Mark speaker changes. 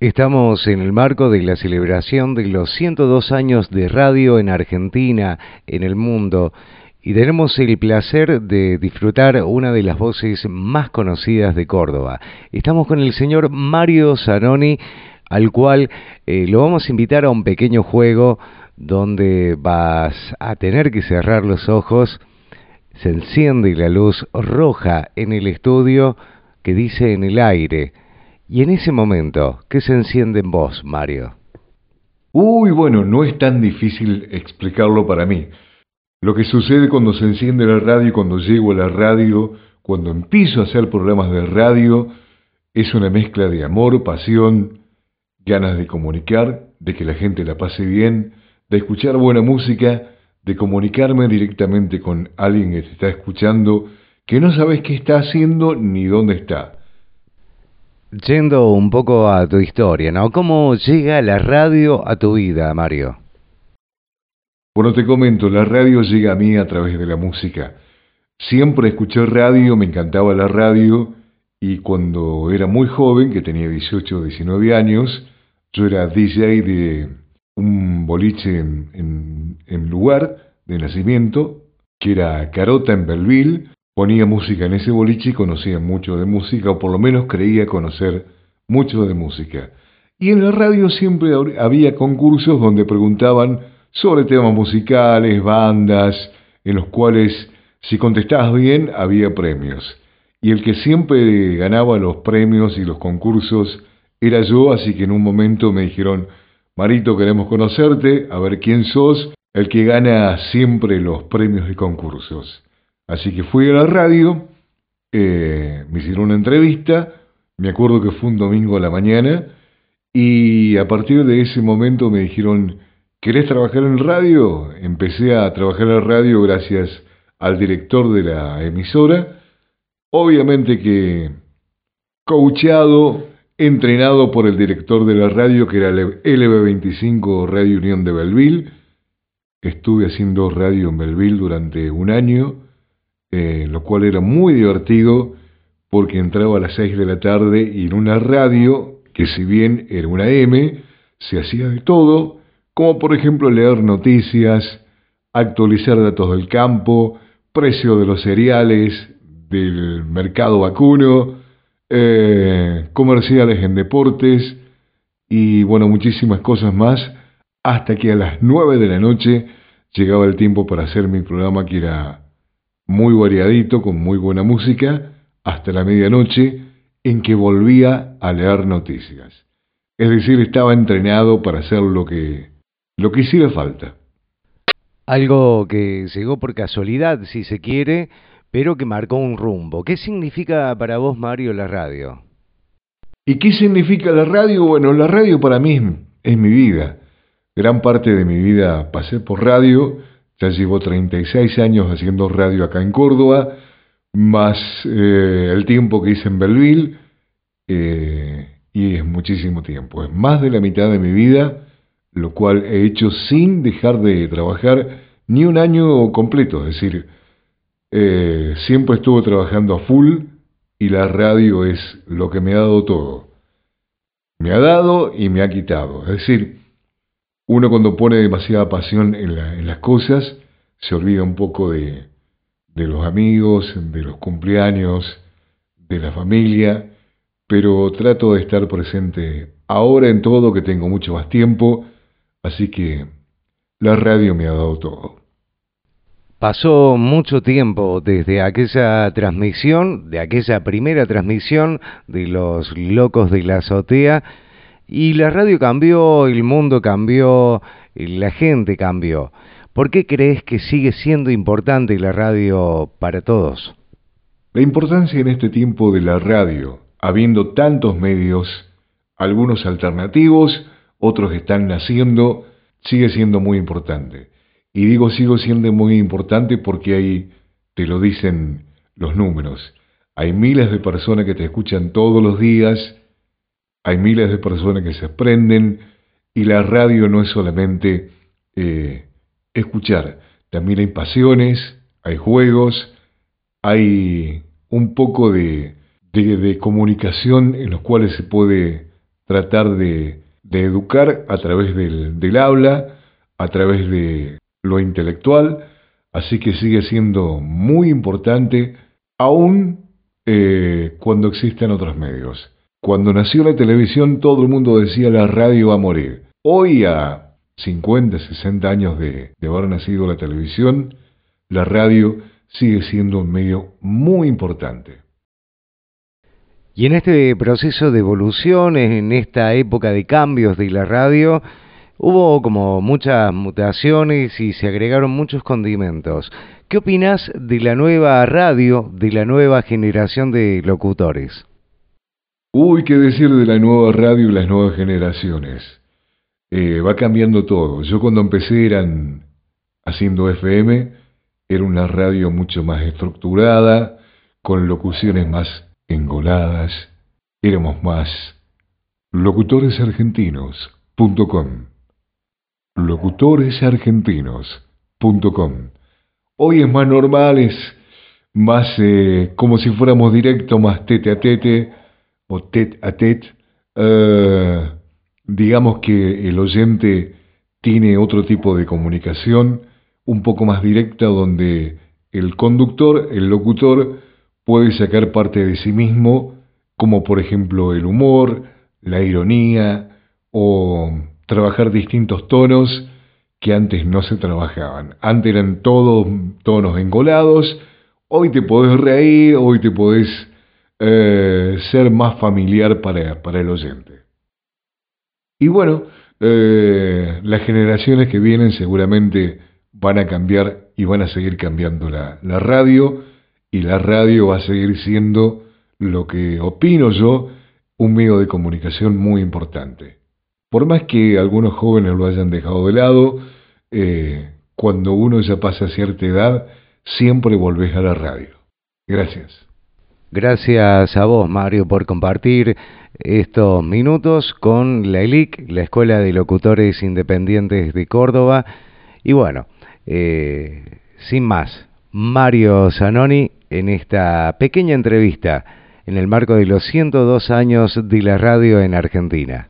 Speaker 1: Estamos en el marco de la celebración de los 102 años de radio en Argentina, en el mundo, y tenemos el placer de disfrutar una de las voces más conocidas de Córdoba. Estamos con el señor Mario Zanoni, al cual eh, lo vamos a invitar a un pequeño juego donde vas a tener que cerrar los ojos, se enciende la luz roja en el estudio que dice en el aire, y en ese momento, ¿qué se enciende en vos, Mario?
Speaker 2: Uy, bueno, no es tan difícil explicarlo para mí. Lo que sucede cuando se enciende la radio, cuando llego a la radio, cuando empiezo a hacer programas de radio, es una mezcla de amor, pasión, ganas de comunicar, de que la gente la pase bien, de escuchar buena música, de comunicarme directamente con alguien que te está escuchando, que no sabes qué está haciendo ni dónde está.
Speaker 1: Yendo un poco a tu historia, ¿no? ¿Cómo llega la radio a tu vida, Mario?
Speaker 2: Bueno, te comento, la radio llega a mí a través de la música. Siempre escuché radio, me encantaba la radio, y cuando era muy joven, que tenía 18 o 19 años, yo era DJ de un boliche en, en lugar de nacimiento, que era Carota en Belleville, ponía música en ese boliche y conocía mucho de música, o por lo menos creía conocer mucho de música. Y en la radio siempre había concursos donde preguntaban sobre temas musicales, bandas, en los cuales si contestabas bien había premios. Y el que siempre ganaba los premios y los concursos era yo, así que en un momento me dijeron, Marito, queremos conocerte, a ver quién sos, el que gana siempre los premios y concursos. Así que fui a la radio, eh, me hicieron una entrevista, me acuerdo que fue un domingo a la mañana, y a partir de ese momento me dijeron, ¿querés trabajar en radio? Empecé a trabajar en radio gracias al director de la emisora, obviamente que coachado, entrenado por el director de la radio, que era LB25 Radio Unión de Belville, estuve haciendo radio en Belville durante un año, eh, lo cual era muy divertido porque entraba a las 6 de la tarde y en una radio, que si bien era una M, se hacía de todo, como por ejemplo leer noticias, actualizar datos del campo, precio de los cereales, del mercado vacuno, eh, comerciales en deportes y bueno, muchísimas cosas más, hasta que a las 9 de la noche llegaba el tiempo para hacer mi programa que era muy variadito, con muy buena música, hasta la medianoche, en que volvía a leer noticias. Es decir, estaba entrenado para hacer lo que, lo que hiciera falta.
Speaker 1: Algo que llegó por casualidad, si se quiere, pero que marcó un rumbo. ¿Qué significa para vos, Mario, la radio?
Speaker 2: ¿Y qué significa la radio? Bueno, la radio para mí es, mi vida. Gran parte de mi vida pasé por radio ya llevo 36 años haciendo radio acá en Córdoba, más eh, el tiempo que hice en Belleville, eh, y es muchísimo tiempo. Es más de la mitad de mi vida, lo cual he hecho sin dejar de trabajar ni un año completo. Es decir, eh, siempre estuve trabajando a full y la radio es lo que me ha dado todo. Me ha dado y me ha quitado. Es decir, uno cuando pone demasiada pasión en, las cosas, se olvida un poco de, los amigos, de los cumpleaños, de la familia, pero trato de estar presente ahora en todo, que tengo mucho más tiempo, así que la radio me ha dado todo.
Speaker 1: Pasó mucho tiempo desde aquella transmisión, de aquella primera transmisión de los locos de la azotea, y la radio cambió, el mundo cambió, la gente cambió. ¿Por qué crees que sigue siendo importante la radio para todos?
Speaker 2: La importancia en este tiempo de la radio, habiendo tantos medios, algunos alternativos, otros están naciendo, sigue siendo muy importante. Y digo sigo siendo muy importante porque ahí te lo dicen los números. Hay miles de personas que te escuchan todos los días, hay miles de personas que se prenden y la radio no es solamente eh, escuchar, también hay pasiones, hay juegos, hay un poco de, comunicación en los cuales se puede tratar de, educar a través del, habla, a través de lo intelectual, así que sigue siendo muy importante aún eh, cuando existen otros medios. Cuando nació la televisión todo el mundo decía la radio va a morir. Hoy a 50, 60 años de, haber nacido la televisión, la radio sigue siendo un medio muy importante.
Speaker 1: Y en este proceso de evolución, en esta época de cambios de la radio, hubo como muchas mutaciones y se agregaron muchos condimentos. ¿Qué opinas de la nueva radio, de la nueva generación de locutores?
Speaker 2: Uy, qué decir de la nueva radio y las nuevas generaciones. Eh, va cambiando todo. Yo cuando empecé eran haciendo FM, era una radio mucho más estructurada, con locuciones más engoladas, éramos más locutoresargentinos.com locutoresargentinos.com Hoy es más normal, es más eh, como si fuéramos directo, más tete a tete o tete a tete. Eh, digamos que el oyente tiene otro tipo de comunicación, un poco más directa, donde el conductor, el locutor, puede sacar parte de sí mismo, como por ejemplo el humor, la ironía o trabajar distintos tonos que antes no se trabajaban. Antes eran todos tonos engolados, hoy te podés reír, hoy te podés eh, ser más familiar para, el oyente. Y bueno, eh, las generaciones que vienen seguramente van a cambiar y van a seguir cambiando la, la radio y la radio va a seguir siendo lo que opino yo, un medio de comunicación muy importante. Por más que algunos jóvenes lo hayan dejado de lado, eh, cuando uno ya pasa cierta edad, siempre volvés a la radio. Gracias.
Speaker 1: Gracias a vos, Mario, por compartir estos minutos con la ELIC, la Escuela de Locutores Independientes de Córdoba. Y bueno, eh, sin más, Mario Zanoni en esta pequeña entrevista en el marco de los 102 años de la radio en Argentina.